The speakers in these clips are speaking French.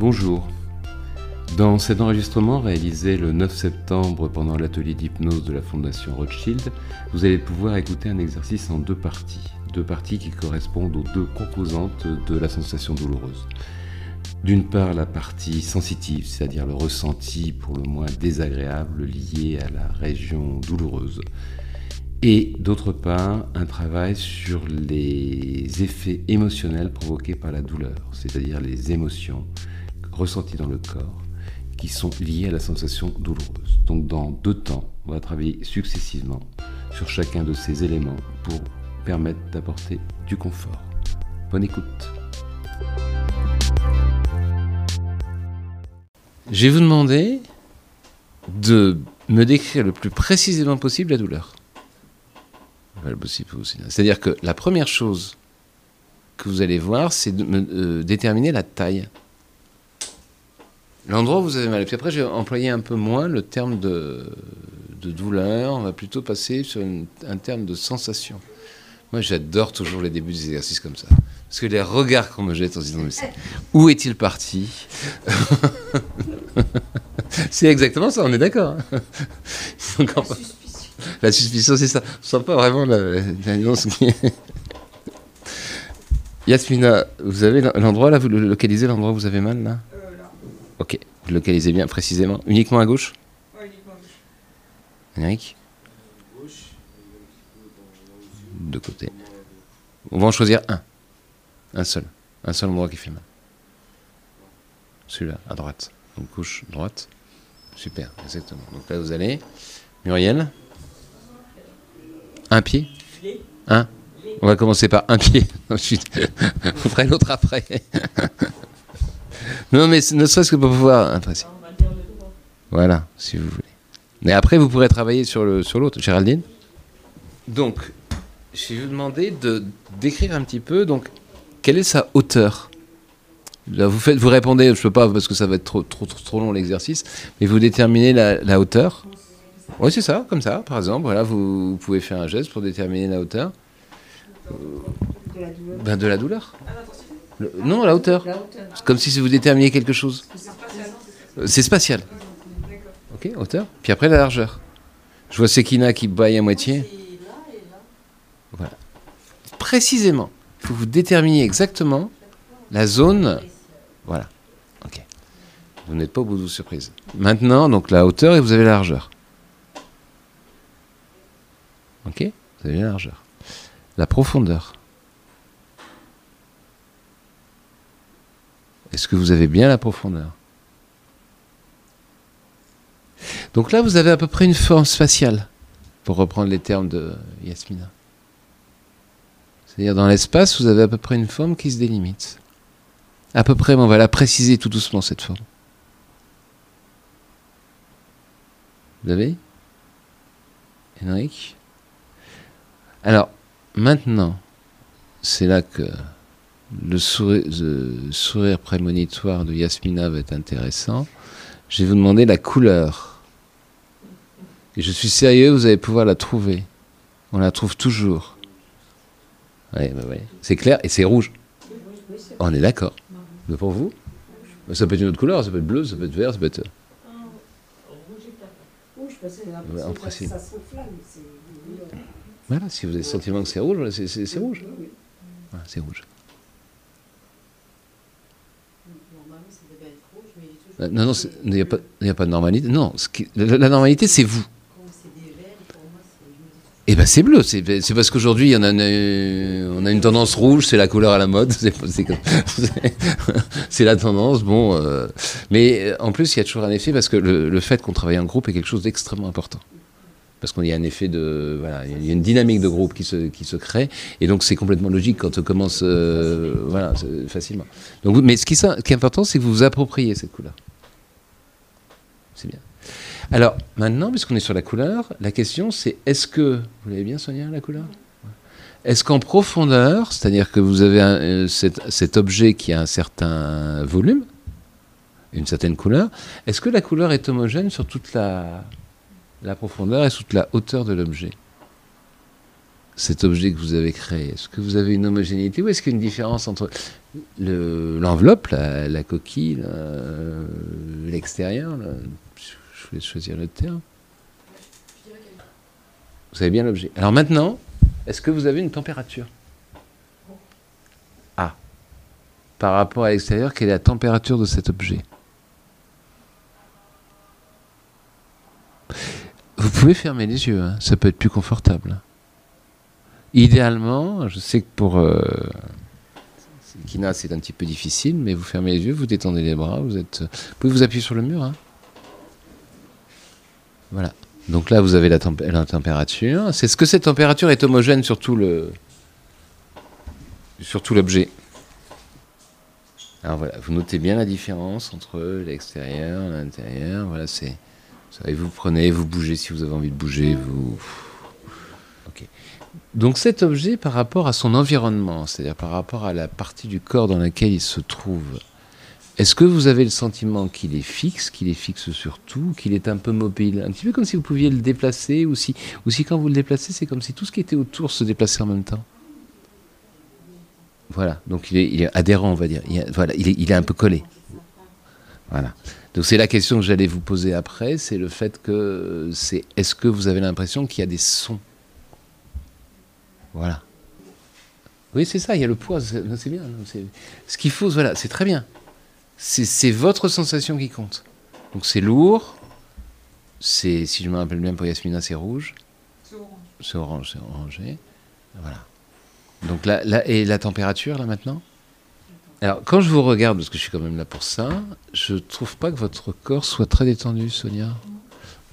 Bonjour. Dans cet enregistrement réalisé le 9 septembre pendant l'atelier d'hypnose de la Fondation Rothschild, vous allez pouvoir écouter un exercice en deux parties. Deux parties qui correspondent aux deux composantes de la sensation douloureuse. D'une part, la partie sensitive, c'est-à-dire le ressenti pour le moins désagréable lié à la région douloureuse. Et d'autre part, un travail sur les effets émotionnels provoqués par la douleur, c'est-à-dire les émotions ressenties dans le corps qui sont liées à la sensation douloureuse. Donc dans deux temps, on va travailler successivement sur chacun de ces éléments pour permettre d'apporter du confort. Bonne écoute. Je vais vous demander de me décrire le plus précisément possible la douleur. C'est-à-dire que la première chose que vous allez voir, c'est de euh, déterminer la taille. L'endroit où vous avez mal. Puis après, je vais employer un peu moins le terme de, douleur. On va plutôt passer sur un terme de sensation. Moi, j'adore toujours les débuts des exercices comme ça. Parce que les regards qu'on me jette en se disant, où est-il parti? C'est exactement ça, on est d'accord. Hein. La suspicion, c'est ça. Je sens pas vraiment la, Yasmina, vous avez l'endroit là, vous localisez l'endroit où vous avez mal Là? Ok, vous localisez bien précisément. Uniquement à gauche Oui, uniquement à gauche. Henrik De côté. On va en choisir un. Un seul. Un seul endroit qui fait mal. Celui-là, à droite. Donc gauche, droite. Super, exactement. Donc là, vous allez. Muriel un pied Un On va commencer par un pied. Ensuite, on fera l'autre après. Non, mais ne serait-ce que pour pouvoir apprécier. Voilà, si vous voulez. Mais après, vous pourrez travailler sur l'autre. Sur Géraldine Donc, je vais vous demander de décrire un petit peu, donc, quelle est sa hauteur? Là, vous, faites, vous répondez, je ne peux pas parce que ça va être trop, trop, trop, long l'exercice, mais vous déterminez la, la hauteur. Oui, c'est ça, comme ça, par exemple. Voilà, vous, pouvez faire un geste pour déterminer la hauteur. De la douleur. Ben, de la douleur. Non, la hauteur. C'est comme si vous déterminiez quelque chose. C'est spatial. Ok, hauteur. Puis après, la largeur. Je vois Sekina qui baille à moitié. Voilà. Précisément, il faut vous déterminer exactement la zone. Voilà. Ok. Vous n'êtes pas au bout de vos surprises. Maintenant, donc la hauteur et vous avez la largeur. Ok Vous avez la largeur. La profondeur. Est-ce que vous avez bien la profondeur Donc là, vous avez à peu près une forme spatiale, pour reprendre les termes de Yasmina. C'est-à-dire dans l'espace, vous avez à peu près une forme qui se délimite. À peu près, on va la préciser tout doucement, cette forme. Vous avez Henrik? Alors, maintenant, c'est là que le sourire, prémonitoire de Yasmina va être intéressant. Je vais vous demander la couleur. Et je suis sérieux, vous allez pouvoir la trouver. On la trouve toujours. Oui, bah C'est clair et c'est rouge. On est d'accord. Mais pour vous Ça peut être une autre couleur, ça peut être bleu, ça peut être vert, ça peut être. Rouge, parce que ça voilà, si vous avez le sentiment que c'est rouge, c'est rouge. C'est rouge. Non, non, il n'y a, a, pas de normalité. Non, la, normalité, c'est vous. Eh bien, c'est bleu. C'est parce qu'aujourd'hui, on, a une tendance rouge, c'est la couleur à la mode. C'est la tendance. Bon, euh, mais en plus, il y a toujours un effet parce que le fait qu'on travaille en groupe est quelque chose d'extrêmement important parce qu'il y a un effet de voilà, il y a une dynamique de groupe qui se, qui crée et donc c'est complètement logique quand on commence euh, voilà facilement. Donc mais ce qui, ce qui est important c'est que vous vous appropriez cette couleur. C'est bien. Alors maintenant puisqu'on est sur la couleur, la question c'est est-ce que vous l'avez bien Sonia la couleur? Est-ce qu'en profondeur, c'est-à-dire que vous avez euh, cet, objet qui a un certain volume, une certaine couleur, est-ce que la couleur est homogène sur toute la profondeur et toute la hauteur de l'objet? cet objet que vous avez créé Est-ce que vous avez une homogénéité ou est-ce qu'il y a une différence entre l'enveloppe, la, coquille, l'extérieur Je vais choisir le terme. Vous avez bien l'objet. Alors maintenant, est-ce que vous avez une température? Ah. Par rapport à l'extérieur, quelle est la température de cet objet? Vous pouvez fermer les yeux, hein. ça peut être plus confortable. Idéalement, je sais que pour euh, Kina c'est un petit peu difficile, mais vous fermez les yeux, vous détendez les bras, vous êtes, vous pouvez vous appuyer sur le mur. Hein. Voilà. Donc là, vous avez la, température. C'est ce que cette température est homogène sur tout l'objet. Alors voilà, vous notez bien la différence entre l'extérieur, l'intérieur. Voilà, c'est vous prenez, vous bougez si vous avez envie de bouger, vous. Ok. Donc cet objet, par rapport à son environnement, c'est-à-dire par rapport à la partie du corps dans laquelle il se trouve, est-ce que vous avez le sentiment qu'il est fixe, qu'il est fixe sur tout, qu'il est un peu mobile Un petit peu comme si vous pouviez le déplacer, ou si, ou si quand vous le déplacez, c'est comme si tout ce qui était autour se déplaçait en même temps? Voilà, donc il est, adhérent, on va dire. Il, voilà, est, il est un peu collé. Voilà. Donc c'est la question que j'allais vous poser après, c'est le fait que c'est est-ce que vous avez l'impression qu'il y a des sons? Voilà. Oui, c'est ça, il y a le poids, c'est bien. Ce qu'il faut, voilà, c'est très bien. C'est votre sensation qui compte. Donc c'est lourd, c'est, si je me rappelle bien pour Yasmina, c'est rouge. C'est orange. C'est orange, c'est orangé. Voilà. Donc là, et la température, là, maintenant? Alors, quand je vous regarde, parce que je suis quand même là pour ça, je trouve pas que votre corps soit très détendu, Sonia.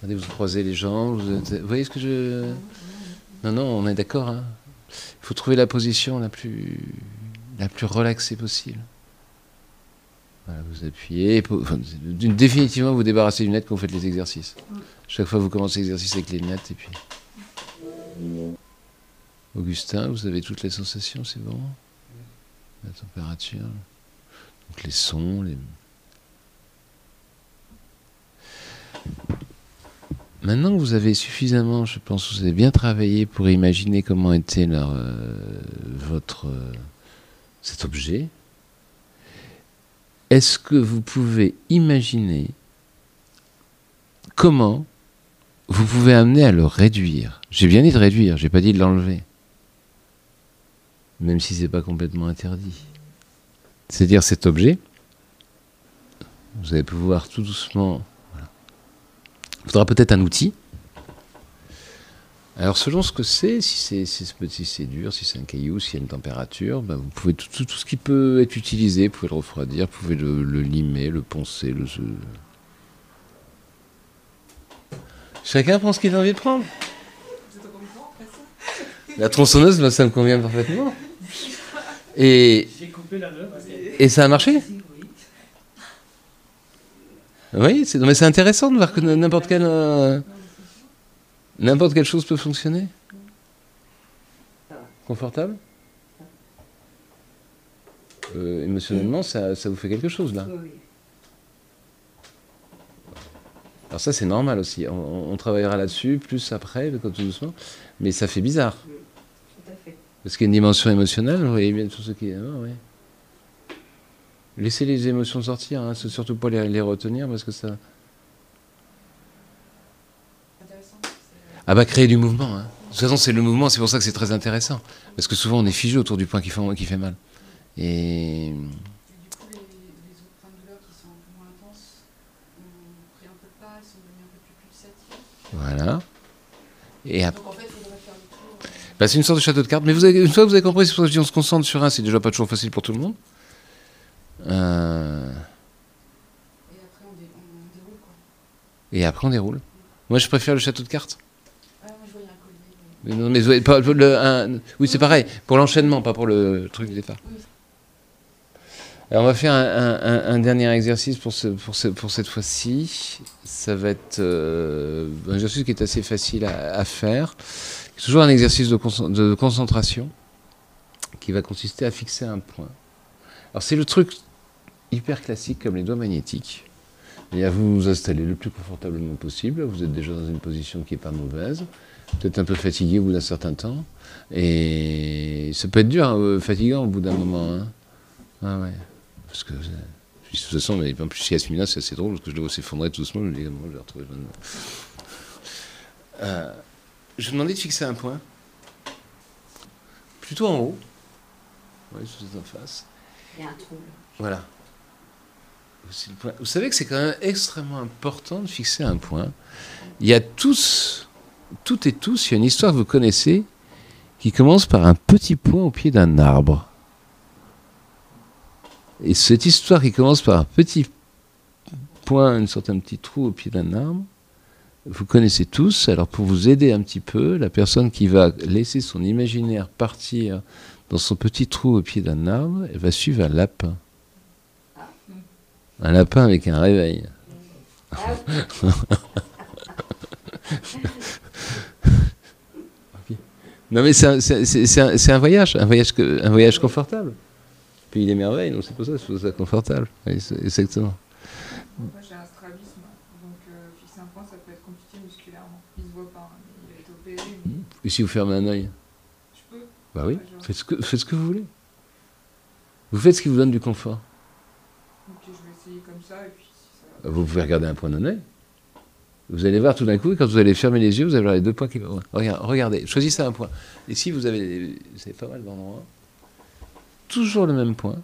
Regardez, vous croisez les jambes, vous, voyez ce que je... Non, non, on est d'accord. Hein. Il faut trouver la position la plus, la plus relaxée possible. Voilà, vous appuyez. définitivement, vous débarrassez des lunettes quand vous faites les exercices. Chaque fois, vous commencez l'exercice avec les lunettes et puis. Augustin, vous avez toutes les sensations, c'est bon? La température, donc les sons, les... Maintenant que vous avez suffisamment, je pense, vous avez bien travaillé pour imaginer comment était leur, euh, votre euh, cet objet. Est-ce que vous pouvez imaginer comment vous pouvez amener à le réduire? J'ai bien dit de réduire, j'ai pas dit de l'enlever même si ce n'est pas complètement interdit. C'est-à-dire cet objet, vous allez pouvoir tout doucement. Il faudra peut-être un outil. Alors selon ce que c'est, si c'est si dur, si c'est un caillou, s'il y a une température, ben, vous pouvez tout, ce qui peut être utilisé, vous pouvez le refroidir, vous pouvez le, limer, le poncer, le. Chacun prend ce qu'il a envie de prendre. La tronçonneuse, ça me convient parfaitement. Et, et ça a marché? Oui, mais c'est intéressant de voir que n'importe quelle, euh, n'importe quelle chose peut fonctionner. Confortable euh, Émotionnellement, ça, ça, vous fait quelque chose là Alors ça c'est normal aussi, on, travaillera là-dessus plus après, tout doucement, mais ça fait bizarre. Parce qu'il y a une dimension émotionnelle, vous voyez bien tout ce qui est. oui. Laissez les émotions sortir, hein, surtout pas les, les, retenir parce que ça. Ah bah créer du mouvement. Hein. De toute façon, c'est le mouvement, c'est pour ça que c'est très intéressant. Parce que souvent on est figé autour du point qui fait, qui fait mal. Et. Voilà. Et après. Bah, c'est une sorte de château de cartes. Mais une fois que vous avez compris, si on se concentre sur un, c'est déjà pas toujours facile pour tout le monde. Euh... Et après, on, déroule, quoi. Et après, on déroule. Moi, je préfère le château de cartes. Ah, moi, je voyais un collier. Mais... Non, mais pas, le, un... Oui, c'est pareil. Pour l'enchaînement, pas pour le truc du départ. Alors, on va faire un, un, un, dernier exercice pour, ce, pour, ce, pour cette fois-ci. Ça va être euh, un exercice qui est assez facile à, à faire. C'est toujours un exercice de, concentration qui va consister à fixer un point. Alors c'est le truc hyper classique comme les doigts magnétiques. Et à vous vous installer le plus confortablement possible. Vous êtes déjà dans une position qui n'est pas mauvaise. Peut-être un peu fatigué au bout d'un certain temps. Et ça peut être dur, hein, fatigant au bout d'un moment. Hein. Ah ouais. Parce que, de toute façon, mais en plus, chez Yasmina, c'est assez drôle parce que je le vois s'effondrer tout doucement. Je me dis, je vais retrouver. Euh, je vous demandais de fixer un point. Plutôt en haut. Oui, je en face. Il y a un trouble. Voilà. Vous savez que c'est quand même extrêmement important de fixer un point. Il y a tous, toutes et tous, il y a une histoire que vous connaissez qui commence par un petit point au pied d'un arbre. Et cette histoire qui commence par un petit point, une sorte de petit trou au pied d'un arbre, vous connaissez tous. Alors pour vous aider un petit peu, la personne qui va laisser son imaginaire partir dans son petit trou au pied d'un arbre, elle va suivre un lapin. Un lapin avec un réveil. non mais c'est un, un, voyage, un voyage, un voyage confortable. Puis il est merveille, donc c'est pour ça que je trouve ça confortable. exactement. Moi j'ai un strabisme, donc euh, fixer un point ça peut être compliqué musculairement. Il se voit pas, hein, il a été opéré. Mais... Et si vous fermez un œil Je peux Bah oui, faites, ce que, faites ce que vous voulez. Vous faites ce qui vous donne du confort. Vous pouvez regarder un point d'un œil. Vous allez voir tout d'un coup, quand vous allez fermer les yeux, vous allez voir les deux points qui vont. regardez, choisissez un point. Et si vous avez, c'est pas mal d'endroits, toujours le même point,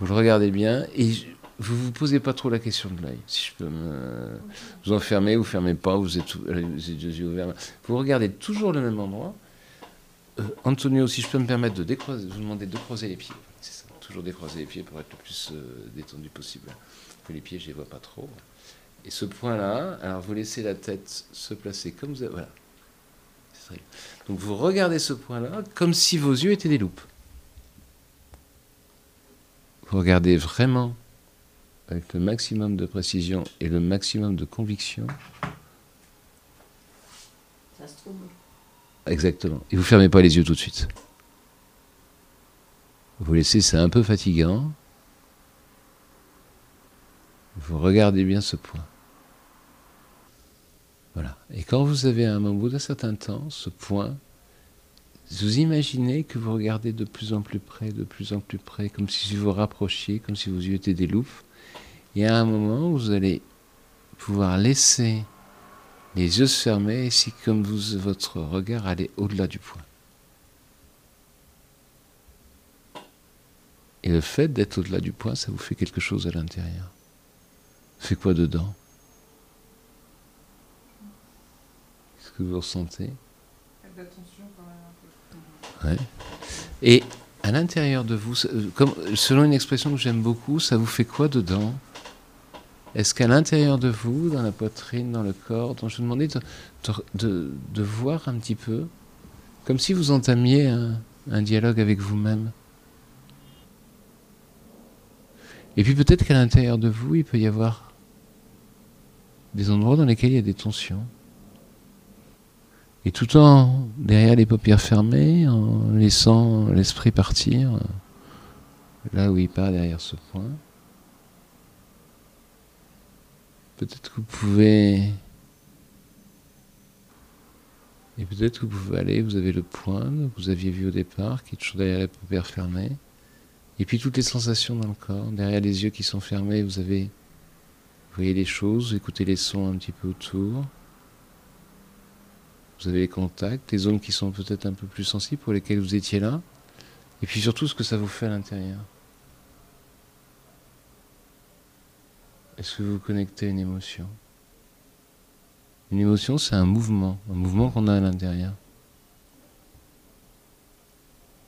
vous le regardez bien et vous ne vous posez pas trop la question de l'œil. Si je peux me. Vous enfermez, vous ne fermez pas, vous êtes, les yeux ouverts. Vous regardez toujours le même endroit. Euh, Antonio, si je peux me permettre de décroiser, vous demander de croiser les pieds. C'est ça, toujours décroiser les pieds pour être le plus euh, détendu possible les pieds, je les vois pas trop. Et ce point-là, alors vous laissez la tête se placer comme vous avez, voilà. Donc vous regardez ce point-là comme si vos yeux étaient des loupes. Vous regardez vraiment avec le maximum de précision et le maximum de conviction. Ça se trouve. Exactement. Et vous fermez pas les yeux tout de suite. Vous laissez, c'est un peu fatigant. Vous regardez bien ce point. Voilà. Et quand vous avez un, au bout d'un certain temps, ce point, vous imaginez que vous regardez de plus en plus près, de plus en plus près, comme si vous vous rapprochiez, comme si vos yeux étaient des loupes. Et à un moment, vous allez pouvoir laisser les yeux se fermer, et si comme vous, votre regard allait au-delà du point. Et le fait d'être au-delà du point, ça vous fait quelque chose à l'intérieur. C'est quoi dedans? Que vous ressentez ouais. Et à l'intérieur de vous, euh, comme, selon une expression que j'aime beaucoup, ça vous fait quoi dedans? Est-ce qu'à l'intérieur de vous, dans la poitrine, dans le corps, dont je vous demandais de, de, de, voir un petit peu, comme si vous entamiez un, un dialogue avec vous-même Et puis peut-être qu'à l'intérieur de vous, il peut y avoir des endroits dans lesquels il y a des tensions. Et tout en derrière les paupières fermées, en laissant l'esprit partir, là où il part derrière ce point, peut-être que vous pouvez... Et peut-être que vous pouvez aller, vous avez le point que vous aviez vu au départ, qui est toujours derrière les paupières fermées. Et puis toutes les sensations dans le corps, derrière les yeux qui sont fermés, vous avez voyez les choses, écoutez les sons un petit peu autour. Vous avez les contacts, les zones qui sont peut-être un peu plus sensibles pour lesquelles vous étiez là. Et puis surtout ce que ça vous fait à l'intérieur. Est-ce que vous connectez une émotion? Une émotion, c'est un mouvement, un mouvement qu'on a à l'intérieur.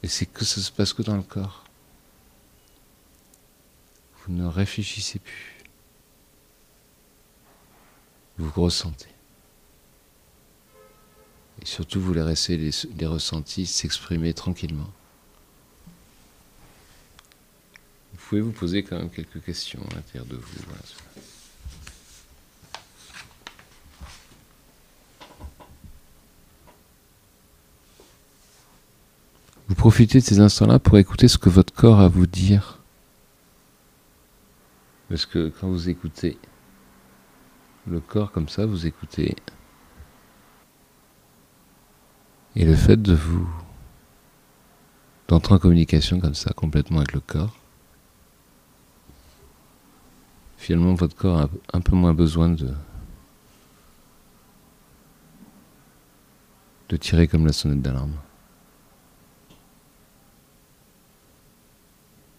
Et c'est que ça se passe que dans le corps. Vous ne réfléchissez plus vous ressentez. Surtout, vous laissez les, ressentis s'exprimer tranquillement. Vous pouvez vous poser quand même quelques questions à l'intérieur de vous. Vous profitez de ces instants-là pour écouter ce que votre corps a à vous dire. Parce que quand vous écoutez, le corps comme ça, vous écoutez. Et le fait de vous d'entrer en communication comme ça complètement avec le corps, finalement votre corps a un peu moins besoin de de tirer comme la sonnette d'alarme.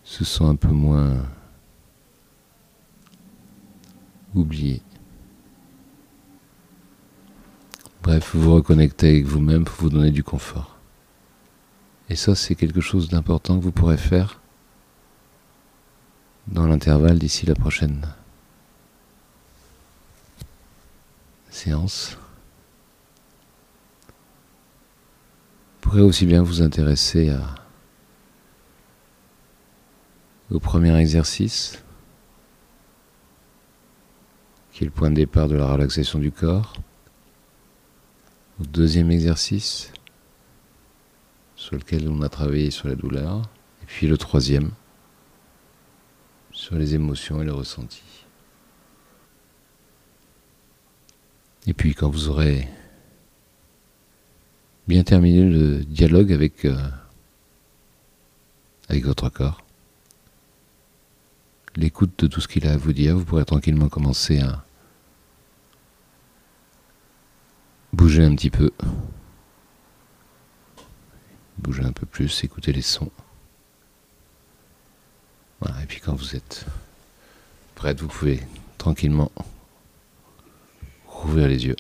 Se sent un peu moins oublié. Bref, vous vous reconnectez avec vous-même pour vous donner du confort. Et ça, c'est quelque chose d'important que vous pourrez faire dans l'intervalle d'ici la prochaine séance. Vous pourrez aussi bien vous intéresser au premier exercice, qui est le point de départ de la relaxation du corps, deuxième exercice, sur lequel on a travaillé sur la douleur, et puis le troisième, sur les émotions et le ressenti. Et puis quand vous aurez bien terminé le dialogue avec, euh, avec votre corps, l'écoute de tout ce qu'il a à vous dire, vous pourrez tranquillement commencer à bouger un petit peu. Bougez un peu plus, écoutez les sons. Voilà, et puis quand vous êtes prête, vous pouvez tranquillement rouvrir les yeux.